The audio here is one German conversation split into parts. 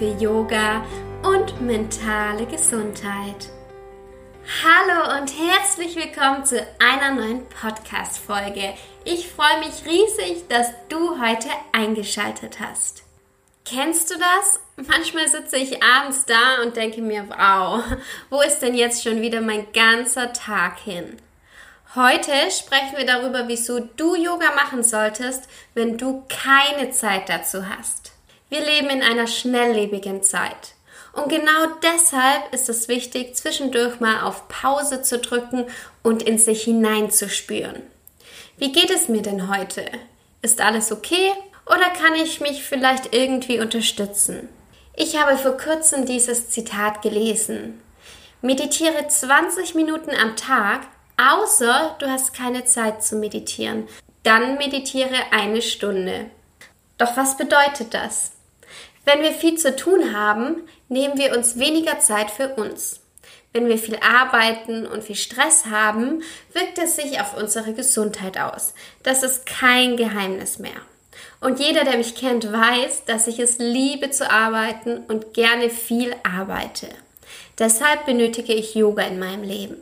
für Yoga und mentale Gesundheit. Hallo und herzlich willkommen zu einer neuen Podcast-Folge. Ich freue mich riesig, dass du heute eingeschaltet hast. Kennst du das? Manchmal sitze ich abends da und denke mir, wow, wo ist denn jetzt schon wieder mein ganzer Tag hin? Heute sprechen wir darüber, wieso du Yoga machen solltest, wenn du keine Zeit dazu hast. Wir leben in einer schnelllebigen Zeit. Und genau deshalb ist es wichtig, zwischendurch mal auf Pause zu drücken und in sich hineinzuspüren. Wie geht es mir denn heute? Ist alles okay oder kann ich mich vielleicht irgendwie unterstützen? Ich habe vor kurzem dieses Zitat gelesen. Meditiere 20 Minuten am Tag Außer du hast keine Zeit zu meditieren. Dann meditiere eine Stunde. Doch was bedeutet das? Wenn wir viel zu tun haben, nehmen wir uns weniger Zeit für uns. Wenn wir viel arbeiten und viel Stress haben, wirkt es sich auf unsere Gesundheit aus. Das ist kein Geheimnis mehr. Und jeder, der mich kennt, weiß, dass ich es liebe zu arbeiten und gerne viel arbeite. Deshalb benötige ich Yoga in meinem Leben.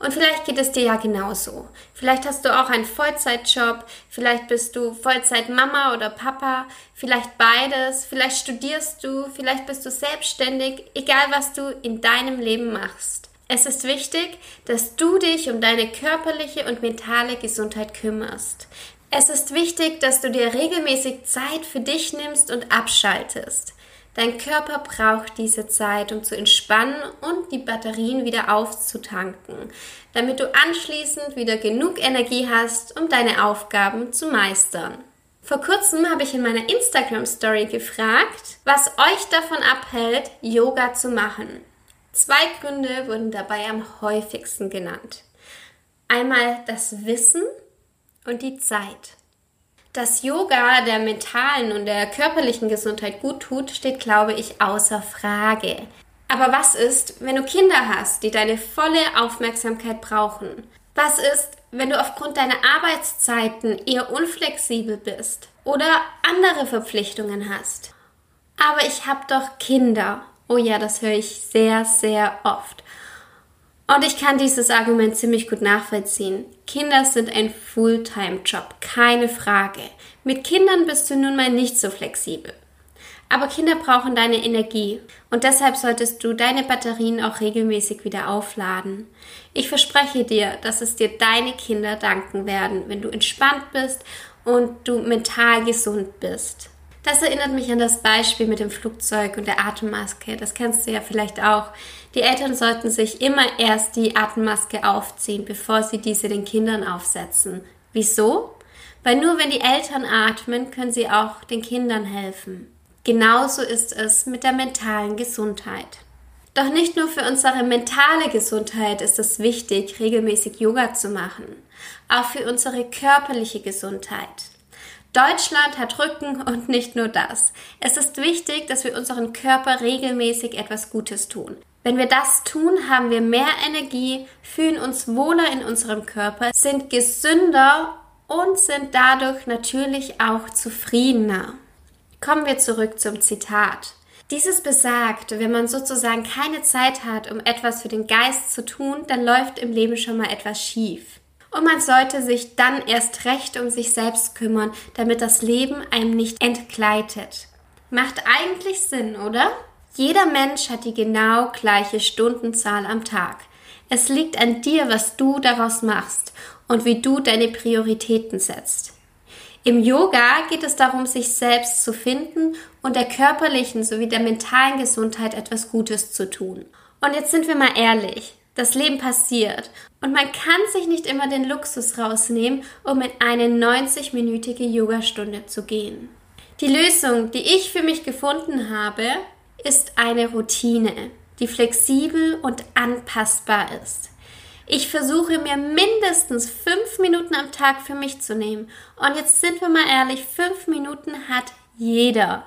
Und vielleicht geht es dir ja genauso. Vielleicht hast du auch einen Vollzeitjob, vielleicht bist du Vollzeitmama oder Papa, vielleicht beides, vielleicht studierst du, vielleicht bist du selbstständig, egal was du in deinem Leben machst. Es ist wichtig, dass du dich um deine körperliche und mentale Gesundheit kümmerst. Es ist wichtig, dass du dir regelmäßig Zeit für dich nimmst und abschaltest. Dein Körper braucht diese Zeit, um zu entspannen und die Batterien wieder aufzutanken, damit du anschließend wieder genug Energie hast, um deine Aufgaben zu meistern. Vor kurzem habe ich in meiner Instagram Story gefragt, was euch davon abhält, Yoga zu machen. Zwei Gründe wurden dabei am häufigsten genannt. Einmal das Wissen und die Zeit. Dass Yoga der mentalen und der körperlichen Gesundheit gut tut, steht, glaube ich, außer Frage. Aber was ist, wenn du Kinder hast, die deine volle Aufmerksamkeit brauchen? Was ist, wenn du aufgrund deiner Arbeitszeiten eher unflexibel bist oder andere Verpflichtungen hast? Aber ich habe doch Kinder. Oh ja, das höre ich sehr, sehr oft. Und ich kann dieses Argument ziemlich gut nachvollziehen. Kinder sind ein Fulltime-Job, keine Frage. Mit Kindern bist du nun mal nicht so flexibel. Aber Kinder brauchen deine Energie und deshalb solltest du deine Batterien auch regelmäßig wieder aufladen. Ich verspreche dir, dass es dir deine Kinder danken werden, wenn du entspannt bist und du mental gesund bist. Das erinnert mich an das Beispiel mit dem Flugzeug und der Atemmaske. Das kennst du ja vielleicht auch. Die Eltern sollten sich immer erst die Atemmaske aufziehen, bevor sie diese den Kindern aufsetzen. Wieso? Weil nur wenn die Eltern atmen, können sie auch den Kindern helfen. Genauso ist es mit der mentalen Gesundheit. Doch nicht nur für unsere mentale Gesundheit ist es wichtig, regelmäßig Yoga zu machen, auch für unsere körperliche Gesundheit. Deutschland hat Rücken und nicht nur das. Es ist wichtig, dass wir unseren Körper regelmäßig etwas Gutes tun. Wenn wir das tun, haben wir mehr Energie, fühlen uns wohler in unserem Körper, sind gesünder und sind dadurch natürlich auch zufriedener. Kommen wir zurück zum Zitat. Dieses besagt, wenn man sozusagen keine Zeit hat, um etwas für den Geist zu tun, dann läuft im Leben schon mal etwas schief. Und man sollte sich dann erst recht um sich selbst kümmern, damit das Leben einem nicht entgleitet. Macht eigentlich Sinn, oder? Jeder Mensch hat die genau gleiche Stundenzahl am Tag. Es liegt an dir, was du daraus machst und wie du deine Prioritäten setzt. Im Yoga geht es darum, sich selbst zu finden und der körperlichen sowie der mentalen Gesundheit etwas Gutes zu tun. Und jetzt sind wir mal ehrlich. Das Leben passiert und man kann sich nicht immer den Luxus rausnehmen, um in eine 90-minütige Yogastunde zu gehen. Die Lösung, die ich für mich gefunden habe, ist eine Routine, die flexibel und anpassbar ist. Ich versuche mir mindestens fünf Minuten am Tag für mich zu nehmen. Und jetzt sind wir mal ehrlich, fünf Minuten hat jeder.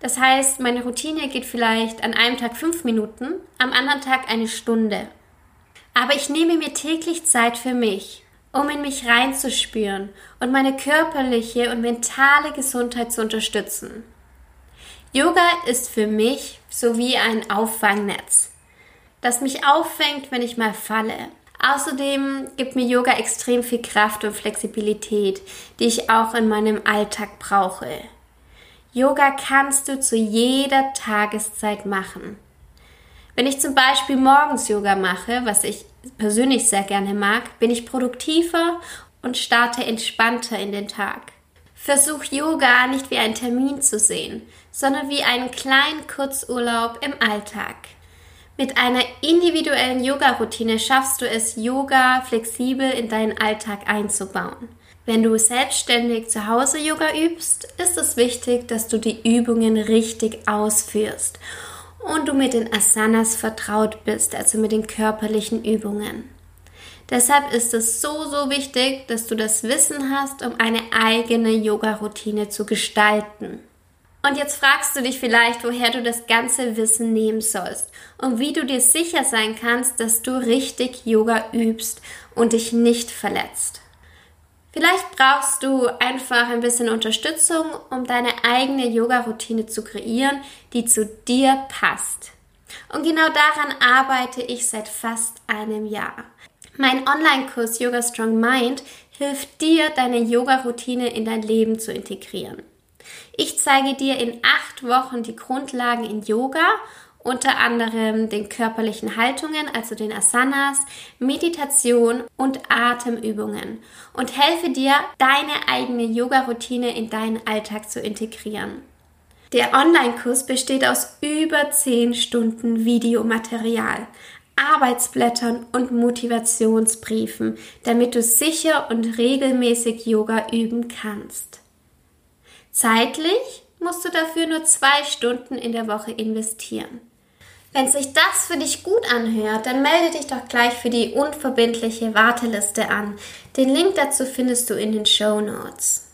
Das heißt, meine Routine geht vielleicht an einem Tag fünf Minuten, am anderen Tag eine Stunde. Aber ich nehme mir täglich Zeit für mich, um in mich reinzuspüren und meine körperliche und mentale Gesundheit zu unterstützen. Yoga ist für mich so wie ein Auffangnetz, das mich auffängt, wenn ich mal falle. Außerdem gibt mir Yoga extrem viel Kraft und Flexibilität, die ich auch in meinem Alltag brauche. Yoga kannst du zu jeder Tageszeit machen. Wenn ich zum Beispiel morgens Yoga mache, was ich persönlich sehr gerne mag, bin ich produktiver und starte entspannter in den Tag. Versuch Yoga nicht wie einen Termin zu sehen, sondern wie einen kleinen Kurzurlaub im Alltag. Mit einer individuellen Yoga-Routine schaffst du es, Yoga flexibel in deinen Alltag einzubauen. Wenn du selbstständig zu Hause Yoga übst, ist es wichtig, dass du die Übungen richtig ausführst und du mit den Asanas vertraut bist, also mit den körperlichen Übungen. Deshalb ist es so, so wichtig, dass du das Wissen hast, um eine eigene Yoga-Routine zu gestalten. Und jetzt fragst du dich vielleicht, woher du das ganze Wissen nehmen sollst und wie du dir sicher sein kannst, dass du richtig Yoga übst und dich nicht verletzt. Vielleicht brauchst du einfach ein bisschen Unterstützung, um deine eigene Yoga-Routine zu kreieren, die zu dir passt. Und genau daran arbeite ich seit fast einem Jahr. Mein Online-Kurs Yoga Strong Mind hilft dir, deine Yoga-Routine in dein Leben zu integrieren. Ich zeige dir in acht Wochen die Grundlagen in Yoga unter anderem den körperlichen Haltungen, also den Asanas, Meditation und Atemübungen und helfe dir, deine eigene Yoga-Routine in deinen Alltag zu integrieren. Der Online-Kurs besteht aus über 10 Stunden Videomaterial, Arbeitsblättern und Motivationsbriefen, damit du sicher und regelmäßig Yoga üben kannst. Zeitlich musst du dafür nur zwei Stunden in der Woche investieren. Wenn sich das für dich gut anhört, dann melde dich doch gleich für die unverbindliche Warteliste an. Den Link dazu findest du in den Show Notes.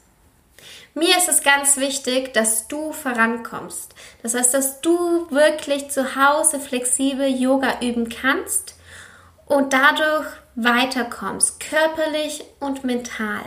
Mir ist es ganz wichtig, dass du vorankommst. Das heißt, dass du wirklich zu Hause flexibel Yoga üben kannst und dadurch weiterkommst, körperlich und mental.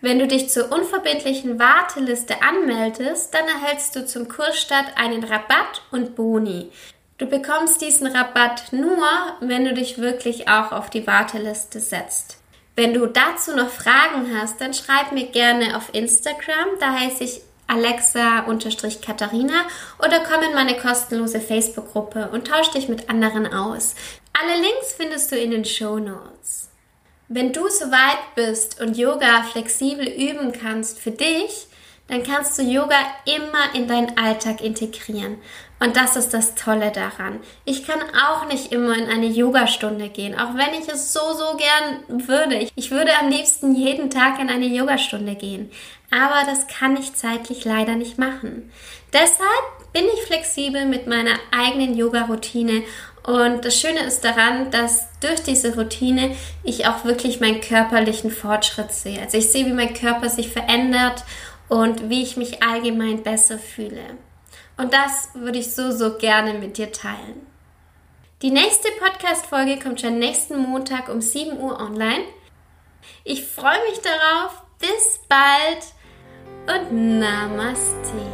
Wenn du dich zur unverbindlichen Warteliste anmeldest, dann erhältst du zum Kursstart einen Rabatt und Boni. Du bekommst diesen Rabatt nur, wenn du dich wirklich auch auf die Warteliste setzt. Wenn du dazu noch Fragen hast, dann schreib mir gerne auf Instagram, da heiße ich Alexa-Katharina oder komm in meine kostenlose Facebook-Gruppe und tausch dich mit anderen aus. Alle Links findest du in den Show Notes. Wenn du soweit bist und Yoga flexibel üben kannst für dich, dann kannst du Yoga immer in deinen Alltag integrieren. Und das ist das Tolle daran. Ich kann auch nicht immer in eine Yogastunde gehen, auch wenn ich es so, so gern würde. Ich würde am liebsten jeden Tag in eine Yogastunde gehen. Aber das kann ich zeitlich leider nicht machen. Deshalb bin ich flexibel mit meiner eigenen Yoga-Routine und das Schöne ist daran, dass durch diese Routine ich auch wirklich meinen körperlichen Fortschritt sehe. Also ich sehe, wie mein Körper sich verändert und wie ich mich allgemein besser fühle. Und das würde ich so, so gerne mit dir teilen. Die nächste Podcast-Folge kommt schon nächsten Montag um 7 Uhr online. Ich freue mich darauf. Bis bald und Namaste.